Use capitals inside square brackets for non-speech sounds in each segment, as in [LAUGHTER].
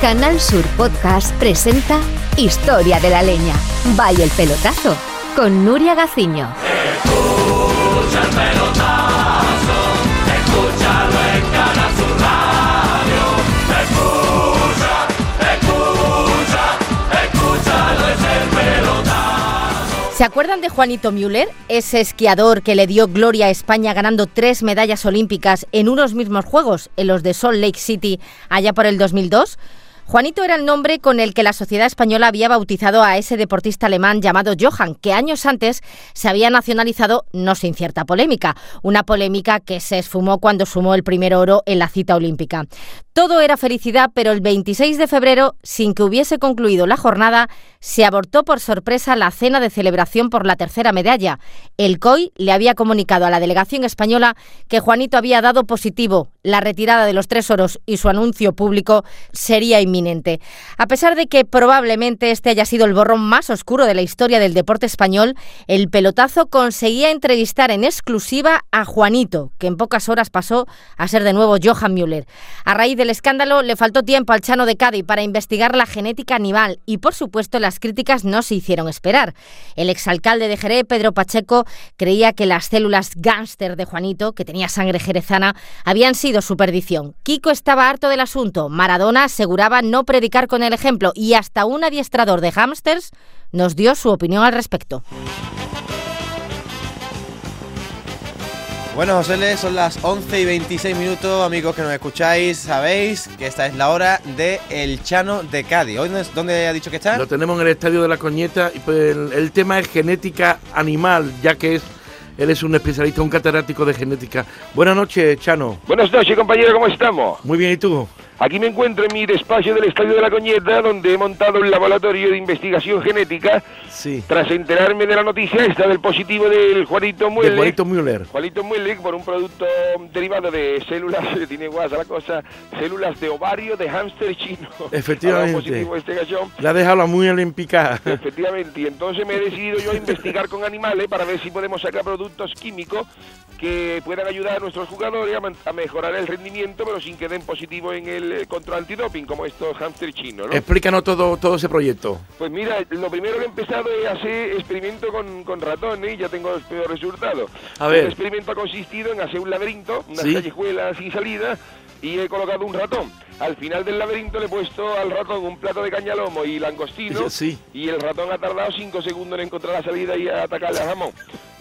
Canal Sur Podcast presenta Historia de la Leña. Vaya el pelotazo con Nuria Gaciño. ¿Se acuerdan de Juanito Müller, ese esquiador que le dio gloria a España ganando tres medallas olímpicas en unos mismos Juegos, en los de Salt Lake City, allá por el 2002? Juanito era el nombre con el que la sociedad española había bautizado a ese deportista alemán llamado Johann, que años antes se había nacionalizado no sin cierta polémica, una polémica que se esfumó cuando sumó el primer oro en la cita olímpica. Todo era felicidad, pero el 26 de febrero, sin que hubiese concluido la jornada, se abortó por sorpresa la cena de celebración por la tercera medalla. El COI le había comunicado a la delegación española que Juanito había dado positivo. La retirada de los tres oros y su anuncio público sería inminente. A pesar de que probablemente este haya sido el borrón más oscuro de la historia del deporte español, el pelotazo conseguía entrevistar en exclusiva a Juanito, que en pocas horas pasó a ser de nuevo Johan Müller. A raíz del escándalo le faltó tiempo al Chano de Cádiz para investigar la genética animal y, por supuesto, las críticas no se hicieron esperar. El exalcalde de Jerez, Pedro Pacheco, creía que las células gánster de Juanito, que tenía sangre jerezana, habían sido su perdición. Kiko estaba harto del asunto. Maradona aseguraba no predicar con el ejemplo y hasta un adiestrador de hámsters nos dio su opinión al respecto. Bueno, José, son las 11 y 26 minutos, amigos que nos escucháis, sabéis que esta es la hora de El Chano de Cádiz. ¿Hoy dónde ha dicho que está? Lo tenemos en el Estadio de la Coñeta y pues el, el tema es genética animal, ya que es él es un especialista, un catedrático de genética. Buenas noches, Chano. Buenas noches, compañero, ¿cómo estamos? Muy bien, ¿y tú? Aquí me encuentro en mi despacho del Estadio de la Coñeta, donde he montado un laboratorio de investigación genética. Sí. Tras enterarme de la noticia esta del positivo del Juanito Muelle. De Juanito Müller. Juanito Muelle, por un producto derivado de células, [LAUGHS] tiene guasa la cosa, células de ovario de hámster chino. [LAUGHS] Efectivamente. positivo este gachón. Le ha dejado la Muller en picada. [LAUGHS] Efectivamente, y entonces me he decidido yo a investigar con animales para ver si podemos sacar productos químicos que puedan ayudar a nuestros jugadores a, a mejorar el rendimiento, pero sin que den positivo en el eh, control antidoping, como estos hámster chinos, ¿no? Explícanos todo, todo ese proyecto. Pues mira, lo primero que he empezado es hacer experimento con, con ratones y ya tengo los peores resultados. A ver. El experimento ha consistido en hacer un laberinto, unas Sí. callejuelas sin salida, y he colocado un ratón. Al final del laberinto le he puesto al ratón un plato de cañalomo y langostino, Sí. y el ratón ha tardado cinco segundos en encontrar la salida y a atacarle al jamón.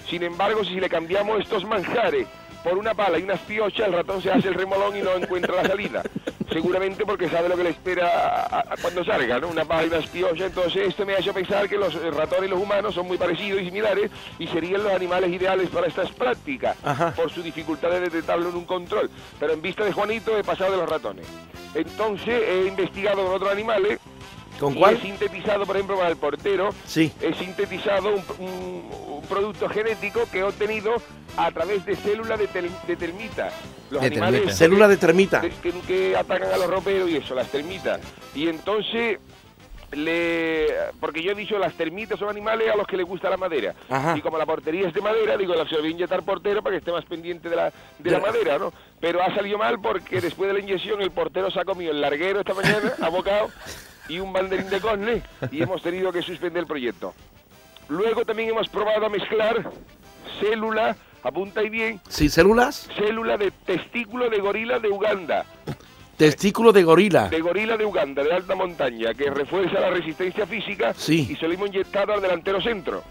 Sin embargo, si le cambiamos estos manjares por una pala y unas piochas, el ratón se hace el remolón y no encuentra la salida. Seguramente porque sabe lo que le espera a- a- cuando salga, ¿no? Una unas piochas. Entonces esto me ha hecho pensar que los eh, ratones y los humanos son muy parecidos y similares y serían los animales ideales para estas prácticas Ajá. por su dificultad de detectarlo en un control. Pero en vista de Juanito he pasado de los ratones. Entonces he investigado con otros animales ¿Con cuál? sintetizado, por ejemplo, para el portero, Sí. he sintetizado un, un- un producto genético que he obtenido a través de células de, tel- de termita. Los De animales termita. Célula de termita. que, que- que atacan a los roperos y eso, las termitas. Y entonces, le porque yo he dicho, las termitas son animales a los que les gusta la madera. Ajá. Y como la portería es de madera, digo, la se lo voy a inyectar portero para que esté más pendiente de la, de la De la- madera, ¿no? Pero ha salido mal porque después de la inyección el portero se ha comido el larguero esta mañana, [LAUGHS] abocado, y un banderín de corne, y hemos tenido que suspender el proyecto. Luego también hemos probado a mezclar célula, apunta ahí bien, Sí, células. célula de testículo de gorila de Uganda, Testículo de gorila. de gorila de Uganda, de alta montaña, que refuerza la resistencia física Sí. y se lo hemos inyectado al delantero centro.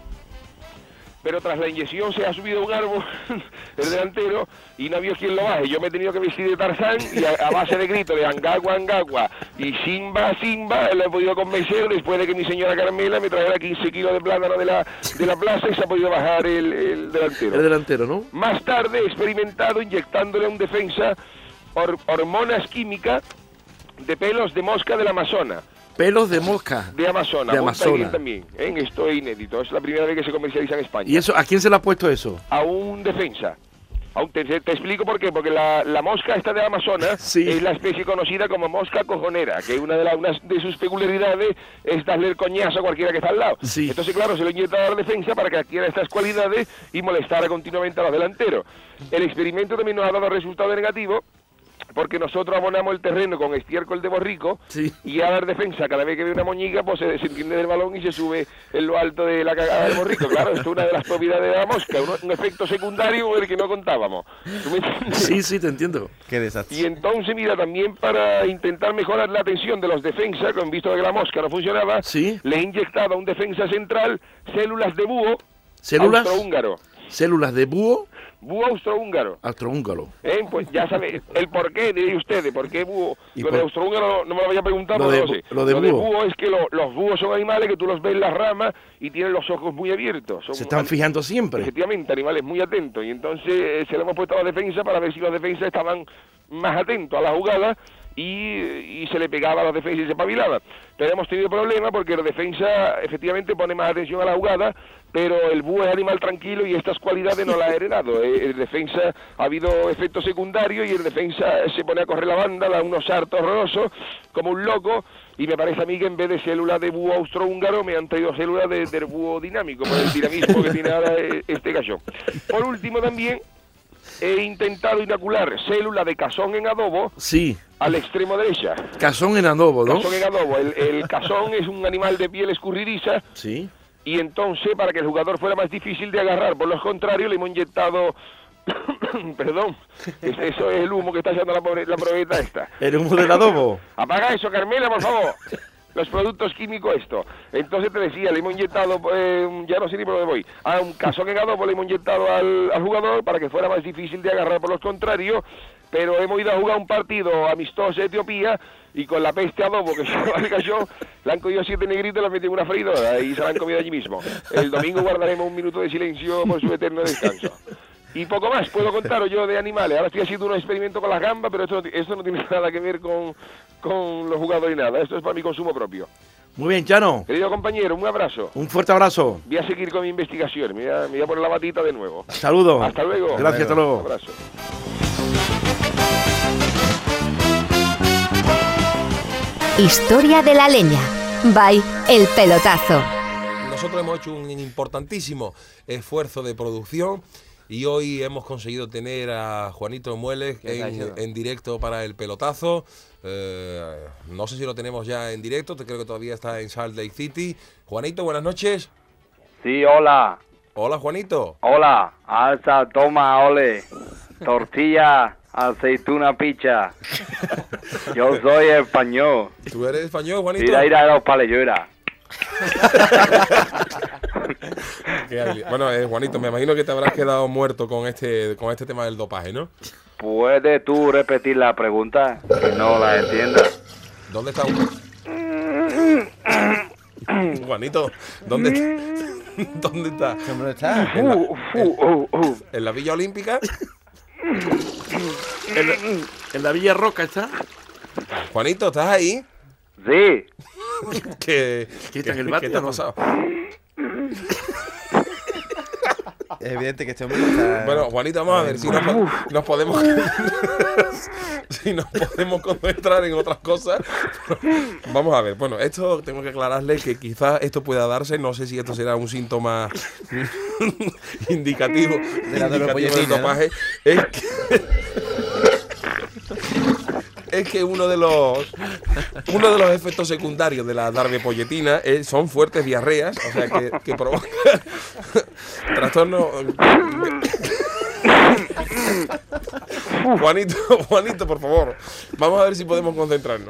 Pero tras la inyección se ha subido un árbol, [LAUGHS] el delantero, y no había quien lo baje. Yo me he tenido que vestir de Tarzán y a, a base de gritos de Angagua, Angagua y Simba, Simba, lo he podido convencer después de que mi señora Carmela me trajera 15 kilos de plátano de la, de la plaza y se ha podido bajar el, el delantero. El delantero, ¿no? Más tarde he experimentado inyectándole a un defensa hormonas químicas de pelos de mosca del Amazonas. Pelos de mosca. De Amazonas. De Amazonas. también. ¿eh? Esto es inédito. Es la primera vez que se comercializa en España. ¿Y eso a quién se le ha puesto eso? A un defensa. A un- te, explico por qué. Porque la, la mosca esta de Amazonas [LAUGHS] Sí. es la especie conocida como mosca cojonera, que una de, las unas de sus peculiaridades es darle el coñazo a cualquiera que está al lado. Sí. Entonces, claro, se lo inyecta a la defensa para que adquiera estas cualidades y molestar continuamente a los delanteros. El experimento también nos ha dado resultado negativo porque nosotros abonamos el terreno con estiércol de borrico Sí. y a dar defensa cada vez que ve una moñiga pues se desentiende del balón y se sube en lo alto de la cagada del borrico. Claro, esto es una de las propiedades de la mosca, un, un efecto secundario con el que no contábamos. ¿Tú me entiendes? Sí, sí, te entiendo. Qué desastre. Y entonces, mira, también para intentar mejorar la atención de los defensas, con visto que la mosca no funcionaba, Sí. le he inyectado a un defensa central células de búho ¿Células? austrohúngaro. Células de búho Búho austrohúngaro. austrohúngaro. ¿Eh? Pues ya sabe el por qué, diréis ustedes, por qué búho. ¿Y Lo por- de austrohúngaro no, me lo vaya a preguntar, Lo de no lo sé. lo de búho. es que lo- los búhos son animales que tú los ves en las ramas y tienen los ojos muy abiertos. Son Se están an- fijando siempre. Efectivamente, animales muy atentos. Y entonces eh, se lo hemos puesto a la defensa para ver si los defensas estaban más atentos a la jugada y, y se le pegaba a los defensas y se pavilaba. Pero hemos tenido problemas porque la defensa efectivamente pone más atención a la jugada, pero el búho es animal tranquilo y estas cualidades no las ha heredado. [LAUGHS] Eh, El defensa ha habido efectos secundarios y el defensa se pone a correr la banda, da unos saltos horrorosos como un loco. Y me parece a mí que en vez de células de búho austrohúngaro me han traído células de, del búho dinámico, por el [LAUGHS] dinamismo que tiene ahora eh, este gallo. Por último también he intentado inocular célula de casón en adobo Sí. Al extremo derecha. Cazón en adobo, ¿no? Casón en adobo. El, el [LAUGHS] casón es un animal de piel escurridiza Sí. y entonces para que el jugador fuera más difícil de agarrar, por los contrarios le hemos inyectado... [COUGHS] Perdón, es- eso es el humo que está echando la, pobre, la probeta esta. El humo del adobo. Apaga eso, Carmela, por favor. [LAUGHS] Los productos químicos, esto. Entonces te decía, le hemos inyectado, eh, ya no sé ni por dónde voy, a un casón en adobo le hemos inyectado al, jugador para que fuera más difícil de agarrar por los contrarios, pero hemos ido a jugar un partido amistoso de Etiopía y con la peste adobo que [LAUGHS] se yo, le han cogido siete negritos y han metido una freidora y se la han comido allí mismo. El domingo guardaremos un minuto de silencio por su eterno descanso. Y poco más [LAUGHS] puedo contaros yo de animales. Ahora estoy haciendo un experimento con las gambas, pero esto, esto no tiene [LAUGHS] nada que ver con, con los jugadores ni nada. Esto es para mi consumo propio. Muy bien, Chano. Querido compañero, un abrazo. Un fuerte abrazo. Voy a seguir con mi investigación. Me voy a, me voy a poner la batita de nuevo. Saludos. Hasta luego. Gracias, hasta Un luego. abrazo. Historia de la leña. By El Pelotazo. Nosotros hemos hecho un importantísimo esfuerzo de producción y hoy hemos conseguido tener a Juanito Mueles ¿Qué está en, directo para el pelotazo. Eh, no sé si lo tenemos ya en directo, te creo que todavía está en Salt Lake City. Juanito, buenas noches. Sí, hola, Hola, Juanito. hola, alza, toma, ole, tortilla, [LAUGHS] aceituna, picha. [LAUGHS] Yo soy español, ¿Tú eres español, Juanito? ir a ir a los paleyueras. [LAUGHS] Bueno, eh, Juanito, me imagino que te habrás quedado muerto con este, con este tema del dopaje, ¿no? ¿Puedes tú repetir la pregunta? Que no la entienda. ¿Dónde está? Juanito, ¿dónde, [LAUGHS] ¿dónde está? ¿Qué hombre está? ¿En la, en la Villa Olímpica? En la, en la Villa Roca está. Juanito, ¿estás ahí? Sí, [LAUGHS] ¿Qué, ¿Qué está en el qué te ha pasado? Es evidente que este hombre está. Bueno, Juanito, vamos a ver si nos, nos podemos [LAUGHS] si nos podemos concentrar en otras cosas. Vamos a ver. Bueno, esto tengo que aclararle que quizás esto pueda darse. No sé si esto será un síntoma [LAUGHS] indicativo, la indicativo del dolopolletina, ¿no? dopaje. Es que, es que uno de los uno de los efectos secundarios de la darbepolletina es- son fuertes diarreas, o sea que, que provoca [LAUGHS] trastorno Juanito, Juanito, por favor. Vamos a ver si podemos concentrarnos.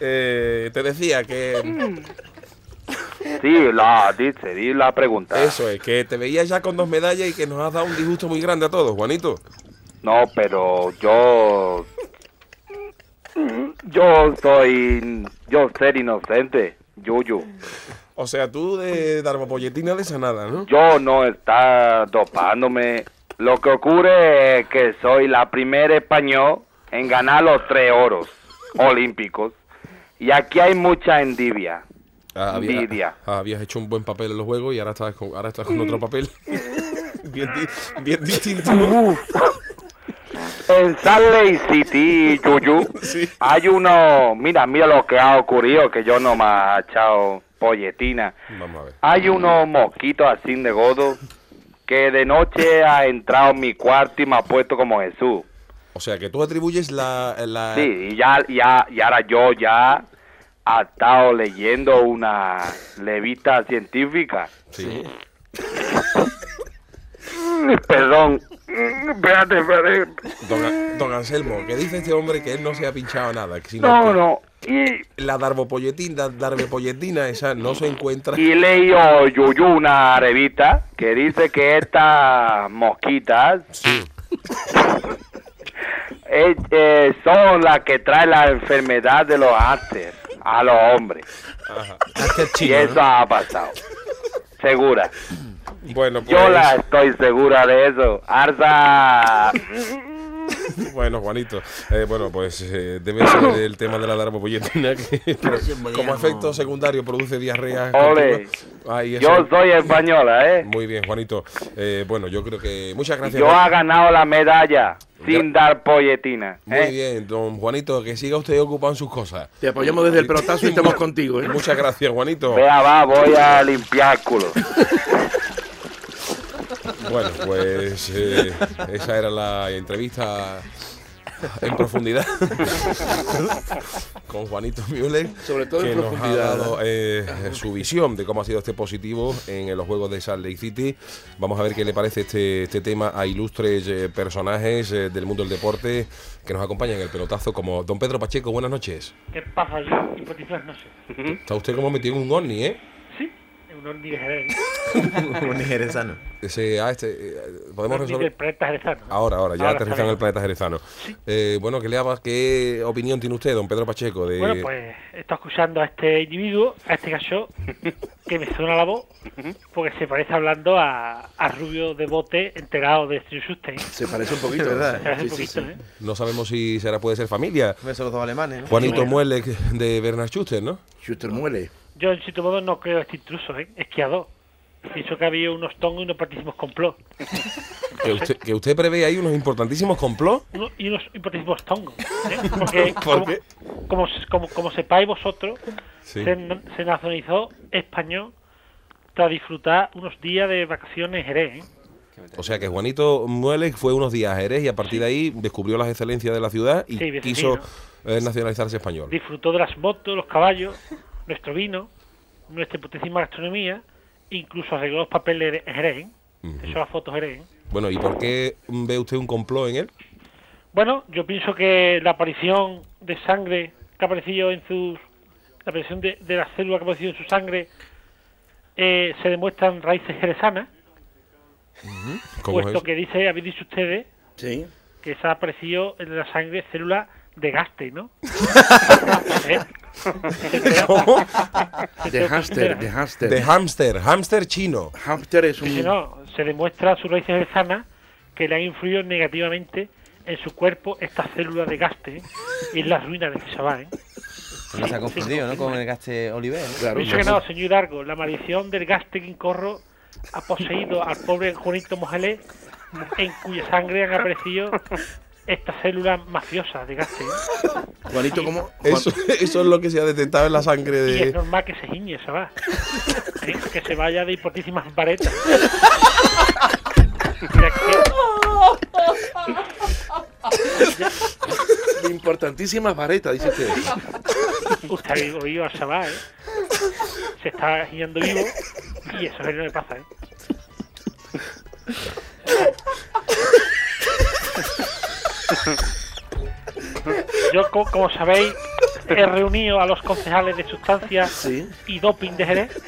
Eh, te decía que sí, la dice, di la pregunta. eso es, que te veías ya con dos medallas y que nos has dado un disgusto muy grande a todos, Juanito. No, pero yo... Yo soy... Yo ser inocente, Yuyu. O sea, tú de darbopolletina de esa nada, ¿no? Yo no está dopándome. Lo que ocurre es que soy la primera español en ganar los tres oros olímpicos. Y aquí hay mucha envidia. Ah, había- Envidia. ah, habías hecho un buen papel en los juegos y ahora estás con, ahora estás con otro papel. [LAUGHS] bien, bien distinto. En Salt Lake City, [LAUGHS] Yuyu, Sí. hay uno... Mira, mira lo que ha ocurrido, que yo no me ha echado polletina. Vamos a ver. Hay unos mosquitos así de godo que de noche ha entrado en mi cuarto y me ha puesto como Jesús. O sea, que tú atribuyes la... la- Sí, y ya, ya, y ahora yo ya ha estado leyendo una levita científica. Sí. [LAUGHS] Perdón. Espérate, espérate. Don, Anselmo, que dice este hombre que él no se ha pinchado nada, sino No, que no. Y, la darbopolletina, esa no se encuentra. y leí Yuyu una revista que dice que estas mosquitas Sí. [LAUGHS] eh, eh, son las que traen la enfermedad de los after a los hombres. Y eso ¿no? ha pasado. Segura. Bueno, pues, Yo la estoy segura de eso. Arza. [LAUGHS] bueno, Juanito, eh, bueno, pues eh, debe ser [COUGHS] el tema de la darbopolletina que [LAUGHS] como efecto secundario produce diarrea. Ole. Ay, Yo soy española, ¿eh? Muy bien, Juanito. Eh, bueno, yo creo que muchas gracias. Yo Juan- ha ganado la medalla sin dar polletina. Muy ¿eh? bien, don Juanito, que siga usted ocupado en sus cosas. Te apoyamos desde el pelotazo y estamos [LAUGHS] contigo, ¿eh? Muchas gracias, Juanito. Vea, va, voy a limpiar culo. Bueno, pues eh, esa era la entrevista en profundidad con Juanito Müller, Sobre todo en que nos ha profundidad. dado eh, su visión de cómo ha sido este positivo en los Juegos de Salt Lake City. Vamos a ver qué le parece este, este tema a ilustres eh, personajes eh, del mundo del deporte que nos acompañan en el pelotazo, como don Pedro Pacheco. Buenas noches. ¿Qué pasa yo? No sé. Está usted como metido en un ovni, ¿eh? [LAUGHS] Sí, un Jerez. Un nigerezano. Ese, ah, este, eh, podemos resolver. del planeta jerezano. Ahora, ahora, ya Ahora aterrizan en el planeta jerezano. Eh, bueno, ¿qué, le haga- ¿qué opinión tiene usted, don Pedro Pacheco? De... Bueno, pues estoy escuchando a este individuo, a este gallo, que me suena la voz, porque se parece hablando a, a Rubio de Bote enterado de Steve Sustain. Se parece un poquito, [LAUGHS] ¿Verdad? Se parece Sí, un sí, poquito, sí. ¿eh? No sabemos si será puede ser familia. Besos los dos alemanes, ¿no? Juanito bueno. Muelle de Bernard Schuster, ¿no? Schuster muele. Yo, en sitio modo, no creo este intruso, ¿eh? Esquiador. Pienso que había unos tongos y unos partísimos complot. [LAUGHS] Que usted, que usted prevé ahí unos importantísimos complots. Uno- y unos importantísimos tongos. ¿eh? [LAUGHS] Porque, ¿Por como, qué? Como, como, como sepáis vosotros, Sí. se, na- se nacionalizó español tras disfrutar unos días de vacaciones en Jerez. ¿eh? O sea que Juanito Muelle fue unos días a Jerez y a partir de ahí descubrió las excelencias de la ciudad y Sí, quiso eh, nacionalizarse español. Disfrutó de las motos, los caballos, [LAUGHS] nuestro vino, nuestra putísima gastronomía, incluso arregló los papeles Jerez. ¿eh? Ujú. Echó las fotos Jerez. Bueno, ¿y por qué ve usted un complot en él? Bueno, yo pienso que la aparición de sangre que ha aparecido en sus. La aparición de, de la célula que ha aparecido en su sangre eh, se demuestran raíces jerezanas, ¿Cómo es puesto eso? que dice, habéis dicho ustedes, Sí. que se ha aparecido en la sangre célula de gaste, ¿no? [LAUGHS] [LAUGHS] [LAUGHS] ¿Cómo? De hámster, de hámster. De hámster, hámster chino. Hámster es un... Si no, se demuestra sus raíces jerezanas que le han influido negativamente en su cuerpo esta célula de gaste y es la ruina de chaval. ¿eh? No se ha confundido, ¿no? Con el gaste Oliver, ¿no? Claro, Pienso que no, señor Hidalgo, la maldición del gaste quincorro ha poseído al pobre Juanito Mojalé, en cuya sangre han aparecido estas células mafiosas de. ¿eh? Juanito, ¿cómo? Eso, [LAUGHS] eso es lo que se ha detectado en la sangre Y es de... normal que se giñe, ¿sabes? ¿Eh? Que se vaya de hipotísimas varetas. De importantísimas varetas, dice usted. Usted ha oído al chaval, ¿eh? Se está guiando vivo y eso es lo que pasa, ¿eh? Yo, co- como sabéis, he reunido a los concejales de sustancias Sí. y doping de Jerez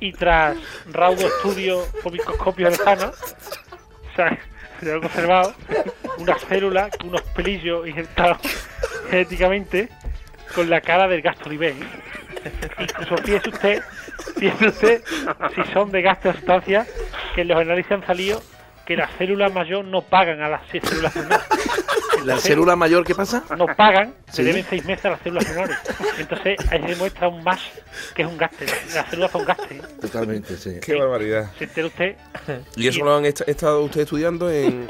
y tras raudo estudio por microscopio lejano, se han se han conservado unas células, unos pelillos injertados genéticamente con la cara del gasto. ¿eh? Incluso fíjese usted, fíjese usted si son de gasto de sustancias que en los análisis han salido que las células mayor no pagan a las seis células menores. ¿La célula mayor qué pasa? No pagan, se deben seis meses a las células menores. Entonces ahí se demuestra aún más que es un gaste. Las células son gastes. ¿eh? Totalmente, sí. Qué barbaridad. ¿Se entera usted? ¿Y eso lo han est- estado usted estudiando en,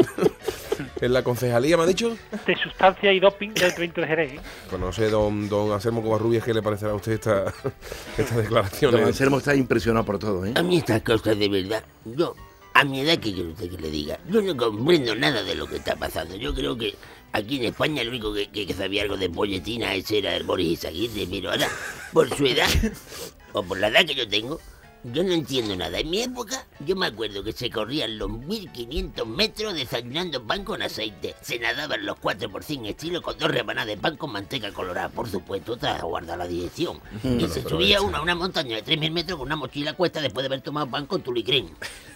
[LAUGHS] en la concejalía, me ha dicho? De sustancia y doping del 20 de Jerez. ¿eh? Pues no sé, don, don Anselmo Covarrubias, ¿qué le parecerá a usted esta, [LAUGHS] estas Don declaraciones? Anselmo está impresionado por todo, ¿eh? A mí estas cosas de verdad, yo A mi edad, ¿qué quiere usted que le diga? Yo no comprendo nada de lo que está pasando. Yo creo que aquí en España el único que, sabía algo de polletina ese era el Boris Izaguirre, pero ahora, por su edad, o por la edad que yo tengo, yo no entiendo nada. En mi época, yo me acuerdo que se corrían los 1500 metros desayunando pan con aceite. Se nadaban los 4 por 100 estilo con dos rebanadas de pan con manteca colorada, por supuesto, otra guarda la dirección. [LAUGHS] Y se subía uno a una montaña de 3000 metros con una mochila cuesta después de haber tomado pan con tulicrén.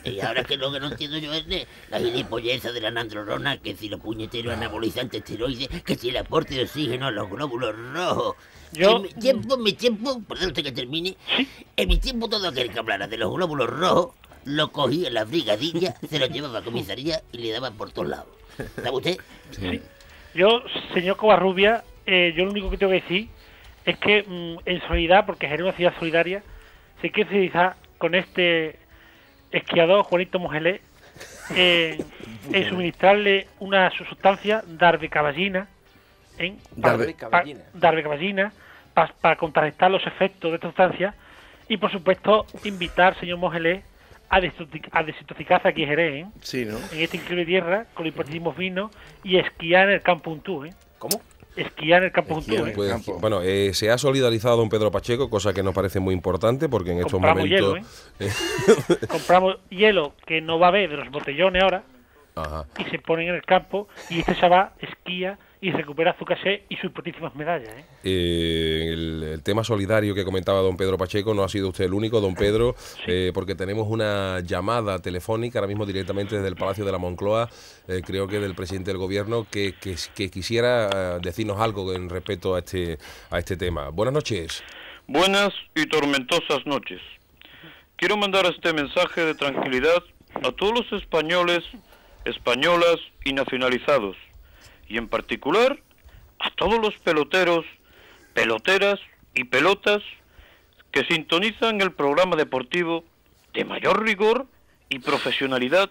Y ahora que lo que no entiendo yo es de la gilipolleza de la nandrolona, que si los puñeteros anabolizantes esteroides, que si el aporte de oxígeno a los glóbulos rojos. Yo- En mi tiempo, en mi tiempo, perdón usted que termine, en mi tiempo todo aquel que hablara de los glóbulos rojos, lo cogía en la brigadilla, [LAUGHS] se lo llevaba a comisaría y le daban por todos lados. ¿Sabe usted? Yo, señor Covarrubia, eh, yo lo único que tengo que decir es que mm, en solidaridad, porque es una ciudad solidaria, se quiere solidarizar con este esquiador Juanito Mujelé eh, [LAUGHS] en suministrarle una su- sustancia darbecaballina en Darbecaballina. darbecaballina para contrarrestar los efectos de esta sustancia y por supuesto invitar señor Mujelé a, desintoxi- a desintoxicarse aquí en Jerez, ¿eh? Sí, ¿no? en esta increíble tierra con los importantísimos vinos y esquiar en el campo Untú, ¿eh? ¿Cómo? Esquiar en el campo en ¿eh? Pues, bueno, eh, se ha solidarizado don Pedro Pacheco, cosa que nos parece muy importante porque en estos Compramos momentos... [LAUGHS] Compramos hielo que no va a haber de los botellones ahora Ajá. y se ponen en el campo y este chaval esquía y recupera su caché y sus importantísimas medallas, ¿eh? Eh, el, el tema solidario que comentaba don Pedro Pacheco no ha sido usted el único, don Pedro, [LAUGHS] eh, porque tenemos una llamada telefónica ahora mismo directamente desde el Palacio de la Moncloa, eh, creo que del presidente del gobierno, que, que- que quisiera eh, decirnos algo en respecto a este, a este tema. Buenas noches. Buenas y tormentosas noches. Quiero mandar este mensaje de tranquilidad a todos los españoles, españolas y nacionalizados, y en particular a todos los peloteros, peloteras y pelotas que sintonizan el programa deportivo de mayor rigor y profesionalidad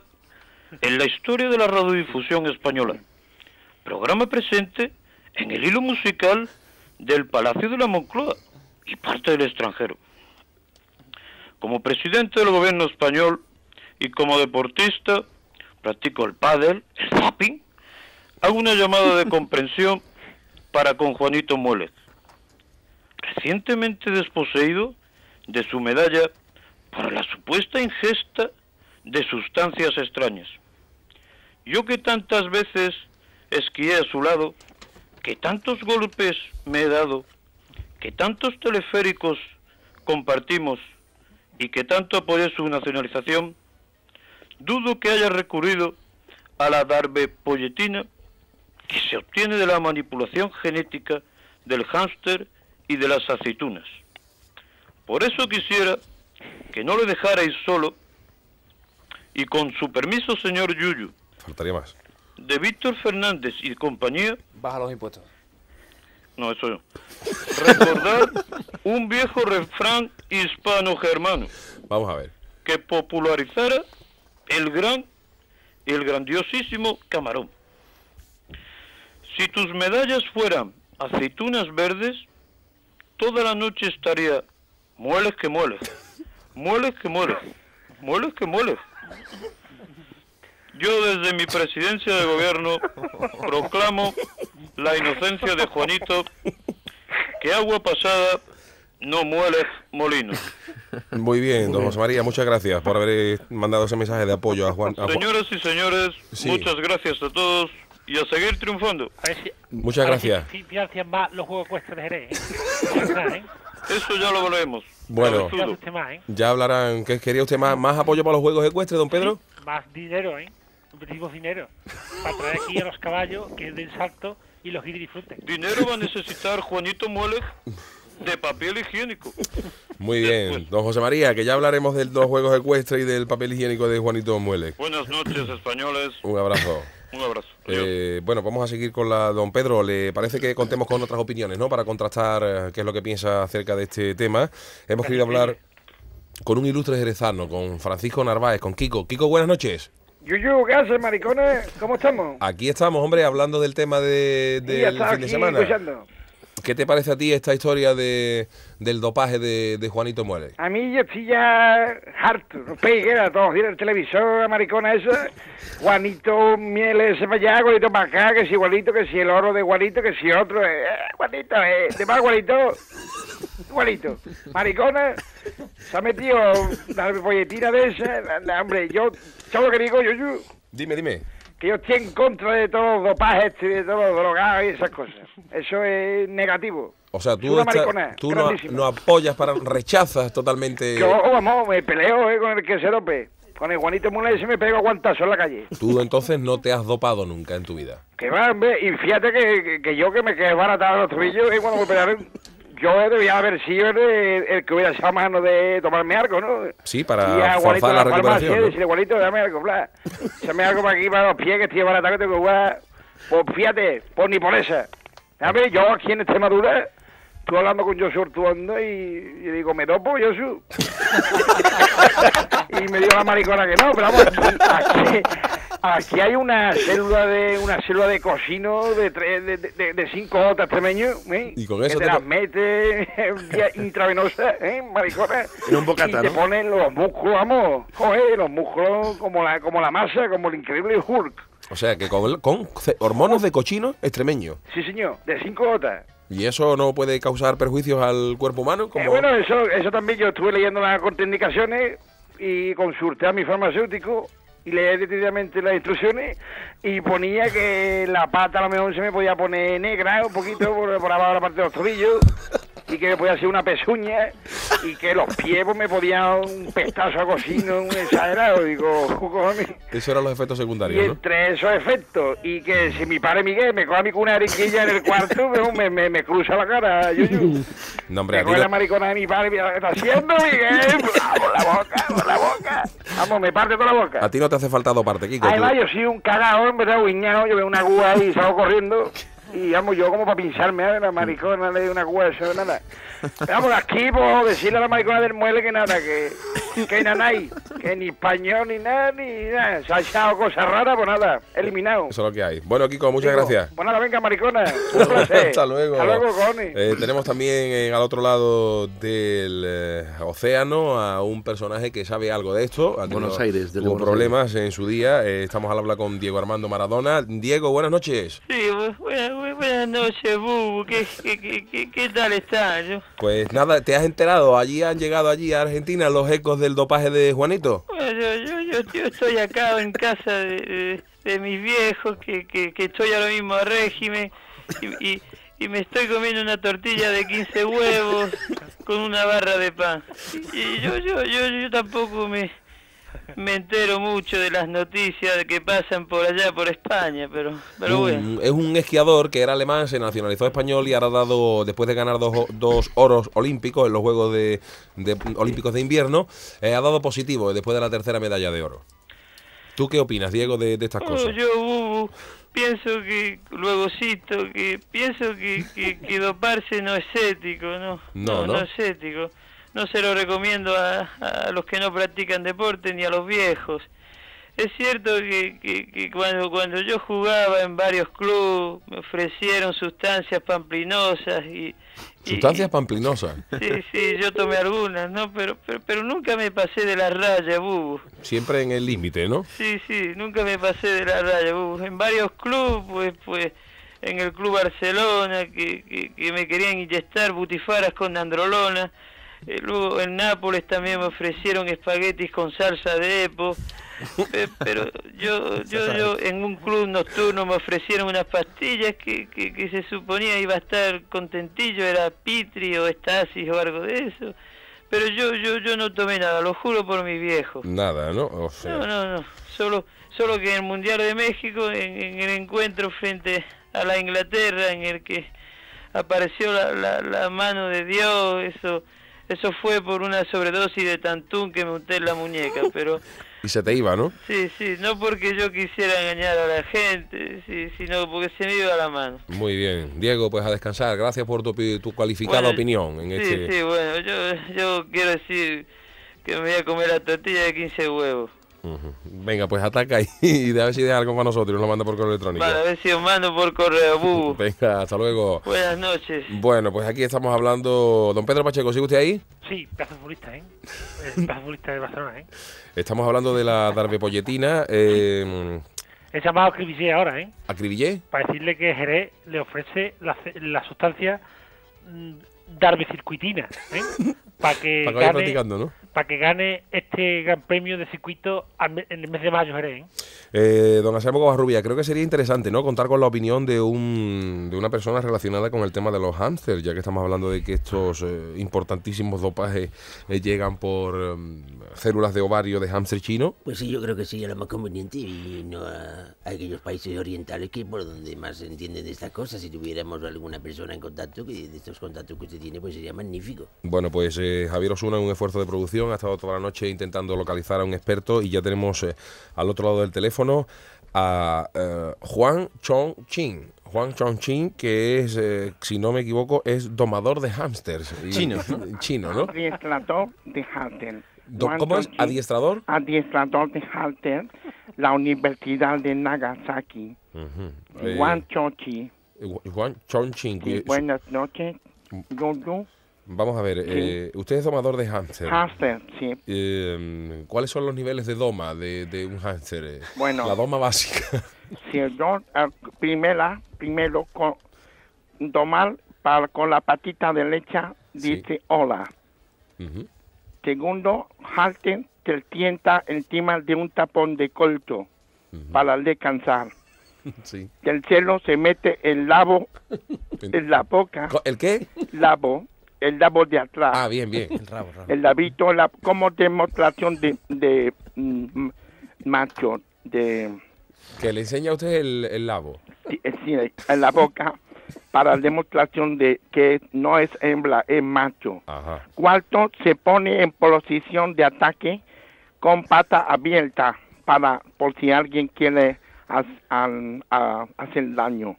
en la historia de la radiodifusión española. Programa presente en el hilo musical del Palacio de la Moncloa y parte del extranjero. Como presidente del gobierno español y como deportista, practico el pádel, el zapping, hago una llamada de comprensión para con Juanito Muélez, recientemente desposeído de su medalla por la supuesta ingesta de sustancias extrañas. Yo que tantas veces esquié a su lado, que tantos golpes me he dado, que tantos teleféricos compartimos y que tanto apoyé su nacionalización, dudo que haya recurrido a la darbepolletina que se obtiene de la manipulación genética del hámster y de las aceitunas. Por eso quisiera que no le dejarais solo y con su permiso, señor Yuyu, Faltaría más. de Víctor Fernández y compañía, Baja los impuestos. no, eso no. Recordar un viejo refrán hispano-germano Vamos a ver. que popularizara el gran y el grandiosísimo camarón. Si tus medallas fueran aceitunas verdes, toda la noche estaría mueles que mueles, mueles que mueles, mueles que mueles. Yo desde mi presidencia de gobierno proclamo la inocencia de Juanito, que agua pasada no muele molino. Muy bien, don José María, muchas gracias por haber mandado ese mensaje de apoyo a Juan. a Juan- Señoras y señores, Sí. muchas gracias a todos y a seguir triunfando. A ver si, Muchas a ver si- gracias. Financian más los juegos ecuestres de Jerez, ¿eh? [LAUGHS] ¿eh? Eso ya lo veremos. Bueno. Más, ¿eh? Ya hablarán, ¿qué quería usted más, más apoyo para los Juegos Ecuestres, don Pedro? Más dinero, ¿eh? Pedimos dinero. Para traer aquí a los caballos que den salto y los ir y disfruten. Dinero va a necesitar Juanito Mueles de papel higiénico. Muy bien, don José María, que ya hablaremos de los Juegos Ecuestres y del papel higiénico de Juanito Muele. Buenas noches, españoles. Un abrazo. Un abrazo. Eh, bueno, vamos a seguir con la don Pedro. ¿Le parece que contemos con otras opiniones, no? Para contrastar eh, qué es lo que piensa acerca de este tema. Hemos querido hablar con un ilustre jerezano, con Francisco Narváez, con Kiko. Kiko, buenas noches. Yuyu, ¿qué haces, maricones? ¿Cómo estamos? Aquí estamos, hombre, hablando del tema de, del fin de semana. escuchando. ¿Qué te parece a ti esta historia de, del dopaje de, de Juanito Muele? A mí yo estoy ya harto, no pegue a todos el televisor, la maricona esa, Juanito Mieles para allá, Juanito para acá, que si igualito, que si el oro de Juanito, que si otro, eh, Juanito, eh, de más Juanito, igualito, maricona, se ha metido una folletina de esa, hombre, yo, ¿sabes lo que digo yo, yo? Dime, dime. Que yo estoy en contra de todos los dopajes, y de todos los drogados y esas cosas, eso es negativo. O sea, tú, maricona, tú no, apoyas, para rechazas totalmente... Yo, vamos, me peleo eh, con el que se dope. Con el Juanito Mulés se me pego aguantazo en la calle. Tú entonces no te has dopado nunca en tu vida. Que va, hombre, y fíjate que, que, que yo que me quedé baratado los tobillos, y cuando me operaron, yo debía haber sido el, el que hubiera echado mano de tomarme algo, ¿no? Sí, para forzar la la recuperación. ¿no? decirle, Juanito, dame algo, bla. Échame algo para aquí, para los pies, que estoy baratado, que tengo que jugar. Pues fíjate, por ni por esa. A ver, yo aquí en Extremadura, estuve hablando con Josu Ortuondo y, y digo, ¿me dopo, Josu? [LAUGHS] y me dio la maricona que no, pero vamos, aquí, aquí, aquí hay una célula de una célula de cocino de tres, de, de, de cinco gotas extremeño, ¿eh? Y con que eso te te las mete vía intravenosa, ¿eh? maricona. En un bocata, y te ¿no? ponen los músculos, vamos, coge los músculos como la, como la masa, como el increíble Hulk. O sea, que con, con hormonas de cochino extremeño. Sí, señor, de cinco gotas. ¿Y eso no puede causar perjuicios al cuerpo humano? Eh, Como... bueno, eso, eso también yo estuve leyendo las contraindicaciones y consulté a mi farmacéutico y leí detenidamente las instrucciones y ponía que la pata a lo mejor se me podía poner negra un poquito por, por abajo la parte de los tobillos y que me podía hacer una pezuña y que los pies pues, me podían un pestazo a cocino, un exagerado. Digo, cojones. Esos eran los efectos Y secundarios, ¿no? entre esos efectos, y que si mi padre Miguel me coge a mí con una ariquilla en el cuarto, me, me, me, me cruza la cara. No, hombre, Me coge la maricona de mi padre, mira lo que está haciendo, Miguel. Por la boca, por la boca. Vamos, me parte toda la boca. a ti no te hace falta doparte, Kiko. tú- Además, yo soy un cagado, en verdad, guiñano. Yo veo una gua y salgo corriendo. Y vamos, yo como para pincharme a la maricona de una gua, eso nada. Vamos, aquí, pues, decirle a la maricona del muelle que nada, que, que nada hay. Que ni español, ni nada, ni nada. Se ha echado cosas raras, pues nada, eliminado. Eso es lo que hay. Bueno, Kiko, muchas Digo, gracias. Pues nada, venga, maricona. Un [LAUGHS] placer. Hasta luego. Hasta luego, cojones. Eh, tenemos también eh, al otro lado del eh, océano a un personaje que sabe algo de esto. Ha Buenos Aires, Buenos problemas en su día. Eh, estamos al hablar con Diego Armando Maradona. Diego, buenas noches. Sí, bu- buenas, bu- buenas noches, Bubu. ¿Qué, qué, qué, qué, tal estás? Yo, Pues nada, ¿te has enterado? Allí han llegado allí a Argentina los ecos del dopaje de Juanito. bueno, yo, yo, yo, yo estoy acá en casa de, de- de mis viejos, que, que, que estoy ahora mismo a régimen, y, y, y me estoy comiendo una tortilla de 15 huevos con una barra de pan. Y yo, yo, yo, yo tampoco me, [LAUGHS] me entero mucho de las noticias de que pasan por allá, por España, pero, pero bueno. Es un esquiador que era alemán, se nacionalizó español y ahora ha dado, después de ganar dos, dos oros olímpicos en los Juegos de, de- Olímpicos de Invierno, eh, ha dado positivo después de la tercera medalla de oro. ¿Tú qué opinas, Diego, de, de estas Oh, cosas? yo, Bubu, pienso que, luego cito, que pienso que, que, que doparse no es ético, ¿no? No, ¿no? es ético. No se lo recomiendo a, a los que no practican deporte ni a los viejos. Es cierto que, que, que cuando, cuando yo jugaba en varios clubes me ofrecieron sustancias pamplinosas y... y- Sustancias pamplinosas. Sí, sí, yo tomé algunas, ¿no? Pero, pero, pero nunca me pasé de la raya, Bubu. Siempre en el límite, ¿no? Sí, sí, nunca me pasé de la raya. uh, En varios clubes, pues, pues, en el Club Barcelona, que, que, que me querían inyectar butifaras con androlona. Eh, luego en Nápoles también me ofrecieron espaguetis con salsa de epo. [LAUGHS] Pe- Pero yo, yo, yo en un club nocturno me ofrecieron unas pastillas que, que, que se suponía iba a estar contentillo, era pitri o estasis o algo de eso. Pero yo, yo, yo no tomé nada, lo juro por mi viejo. Nada, ¿no? O sea, No, no, no. Solo, solo que en el Mundial de México, en, en el encuentro frente a la Inglaterra, en el que apareció la, la, la mano de Dios, eso, eso fue por una sobredosis de tantún que me unté en la muñeca. [LAUGHS] Pero Y se te iba, ¿no? sí, sí, no porque yo quisiera engañar a la gente, sí, sino porque se me iba la mano. Muy bien. Diego, pues a descansar. Gracias por tu, tu cualificada Bueno, opinión en sí, este... sí, bueno, yo, yo quiero decir que me voy a comer la tortilla de 15 huevos. Venga, pues ataca ahí [LAUGHS] y de a ver si deja algo para nosotros y nos lo manda por correo electrónico. Vale, a ver si os mando por correo, bu. [LAUGHS] Venga, hasta luego. Buenas noches. Bueno, pues aquí estamos hablando. Don Pedro Pacheco, ¿sigue usted ahí? Sí, de futbolista, ¿eh? De futbolista de Barcelona, ¿eh? Estamos hablando de la Darbe Polletina. Eh, He llamado a Cribillé ahora, ¿eh? ¿Acribillé? Para decirle que Jerez le ofrece la, sustancia mm, darbecircuitina, ¿eh? [LAUGHS] Para que, Para que vaya gane, practicando, ¿no? para que gane este gran premio de circuito en el mes de mayo, Jerez, ¿eh? Eh, don Anselmo Covarrubia, creo que sería interesante, ¿no? Contar con la opinión de un de una persona relacionada con el tema de los hámsters, ya que estamos hablando de que estos eh, importantísimos dopajes eh, llegan por em, células de ovario de hámster chino. Pues sí, yo creo que sería lo más conveniente y no a, a aquellos países orientales que por donde más se entienden de estas cosas. Si tuviéramos alguna persona en contacto, que de estos contactos que usted tiene, pues sería magnífico. Bueno, pues eh, Javier Osuna, en un esfuerzo de producción, ha estado toda la noche intentando localizar a un experto y ya tenemos eh, al otro lado del teléfono a eh, Juan Chong Chin. Juan Chong Chin, que es, eh, si no me equivoco, es domador de hámsters. Chino. [LAUGHS] Chino, ¿no? Adiestrador de Juan ¿Cómo es? ¿Adiestrador? Adiestrador de halter, la Universidad de Nagasaki. Eh, Juan Chochi. Juan Chong Chin. Buenas noches. Vamos a ver, eh, usted es domador de hámster. Halter, sí. Eh, ¿Cuáles son los niveles de doma de, de un hámster? eh? Bueno. La doma básica. [LAUGHS] Si yo, eh, primera, primero, con, domar para, con la patita derecha, dice hola. Segundo, halten te tienta encima de un tapón de colto para descansar. [LAUGHS] Sí. Tercero, se mete el labo [LAUGHS] en la boca. ¿El qué? Labo, el labo de atrás. Ah, bien, bien. El labito la, como demostración de, de mm, macho, de, Que le enseña a usted el, el labo. sí, en la boca para demostración de que no es hembra, es macho. Ajá. Cuarto, se pone en posición de ataque con pata abierta para por si alguien quiere ha- al- a- hacer daño.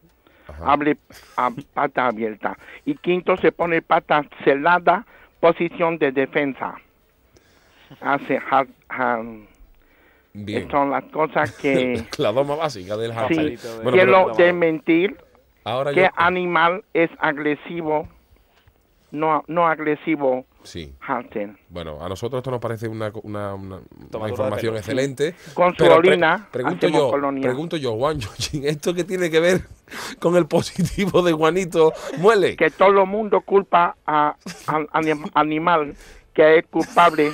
Hable a pata abierta. Y quinto, se pone pata cerrada, posición de defensa. Hace ha- ha- Bien. son las cosas [LAUGHS] que la doma básica del sí. Bueno, quiero desmentir Ahora que yo- animal es agresivo, no, no agresivo Sí. Bueno, a nosotros esto nos parece una, una, información excelente. Con su pre- orina pregunto yo, colonia. pregunto yo, Juan Yochin, ¿esto qué tiene que ver con el positivo de Juanito Muele? Que todo el mundo culpa a- al anim- animal que es culpable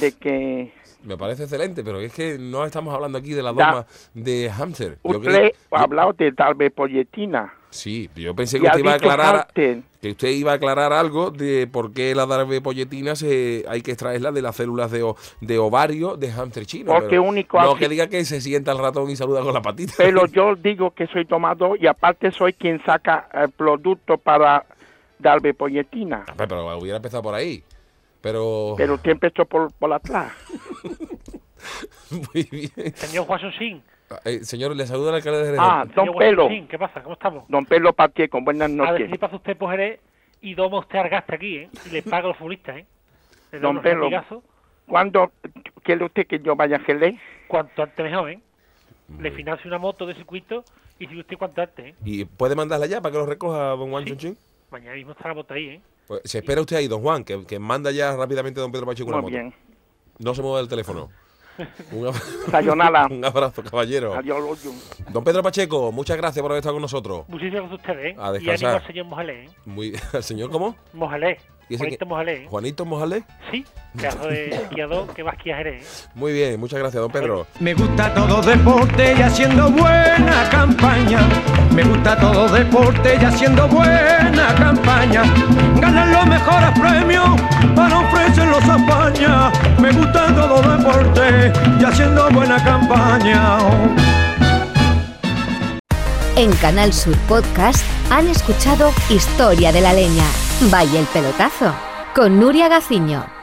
de que Me parece excelente, pero es que no estamos hablando aquí de la doma de hamster. Yo usted creo- ha hablado de darbe polletina. Sí, yo pensé que usted iba a aclarar que usted iba a aclarar algo de por qué la darbe-polletina se hay que extraerla de las células de, o- de ovario de hámster chino. Porque pero único no que diga que se sienta el ratón y saluda con la patita. Pero [LAUGHS] yo digo que soy tomador y aparte soy quien saca el producto para darbe polletina. Hombre, Pero hubiera empezado por ahí. Pero Pero usted empezó por, por atrás. [LAUGHS] muy bien. Señor Juan Sonsín. Eh, señor, le saluda el alcalde de Jerez. Ah, don Pelo. ¿Qué pasa? ¿Cómo estamos? Don Pelo Pacheco, buenas A ver noches. si pasa usted por Jerez y doma usted al gasto aquí, ¿eh? Y le paga a los futbolistas, ¿eh? Le Don Pelo. ¿cuándo quiere usted que yo vaya a Gelé? Cuanto antes mejor, ¿eh? Le financio una moto de circuito y si usted cuanto antes, ¿eh? ¿Y puede mandarla ya para que lo recoja don Juan Chunchín? Mañana mismo está la moto ahí, ¿eh? Pues se espera usted ahí, don Juan, que, que manda ya rápidamente don Pedro Pacheco una Muy moto. bien. No se mueva del teléfono. [LAUGHS] Un, ab- Sayonara. [LAUGHS] un abrazo, caballero. Adiós. Don Pedro Pacheco, muchas gracias por haber estado con nosotros. Muchísimas gracias a ustedes, ¿eh? A y descansar. ánimo al señor Mojalé, ¿eh? Muy, [LAUGHS] ¿El señor cómo? Mojalé. ¿Y ese Juanito? Mojalé, ¿eh? Juanito Mojale. Sí, pedazo de [LAUGHS] esquiador que va a esquiar ¿eh? Muy bien, muchas gracias, don Pedro. Me gusta todo deporte y haciendo buena campaña. Me gusta todo deporte y haciendo buena campaña. Ganan los mejores premios para ofrecerlos a España. Me gusta todo deporte y haciendo buena campaña. En Canal Sur Podcast han escuchado Historia de la Leña, Vaya el Pelotazo, con Nuria Gaciño.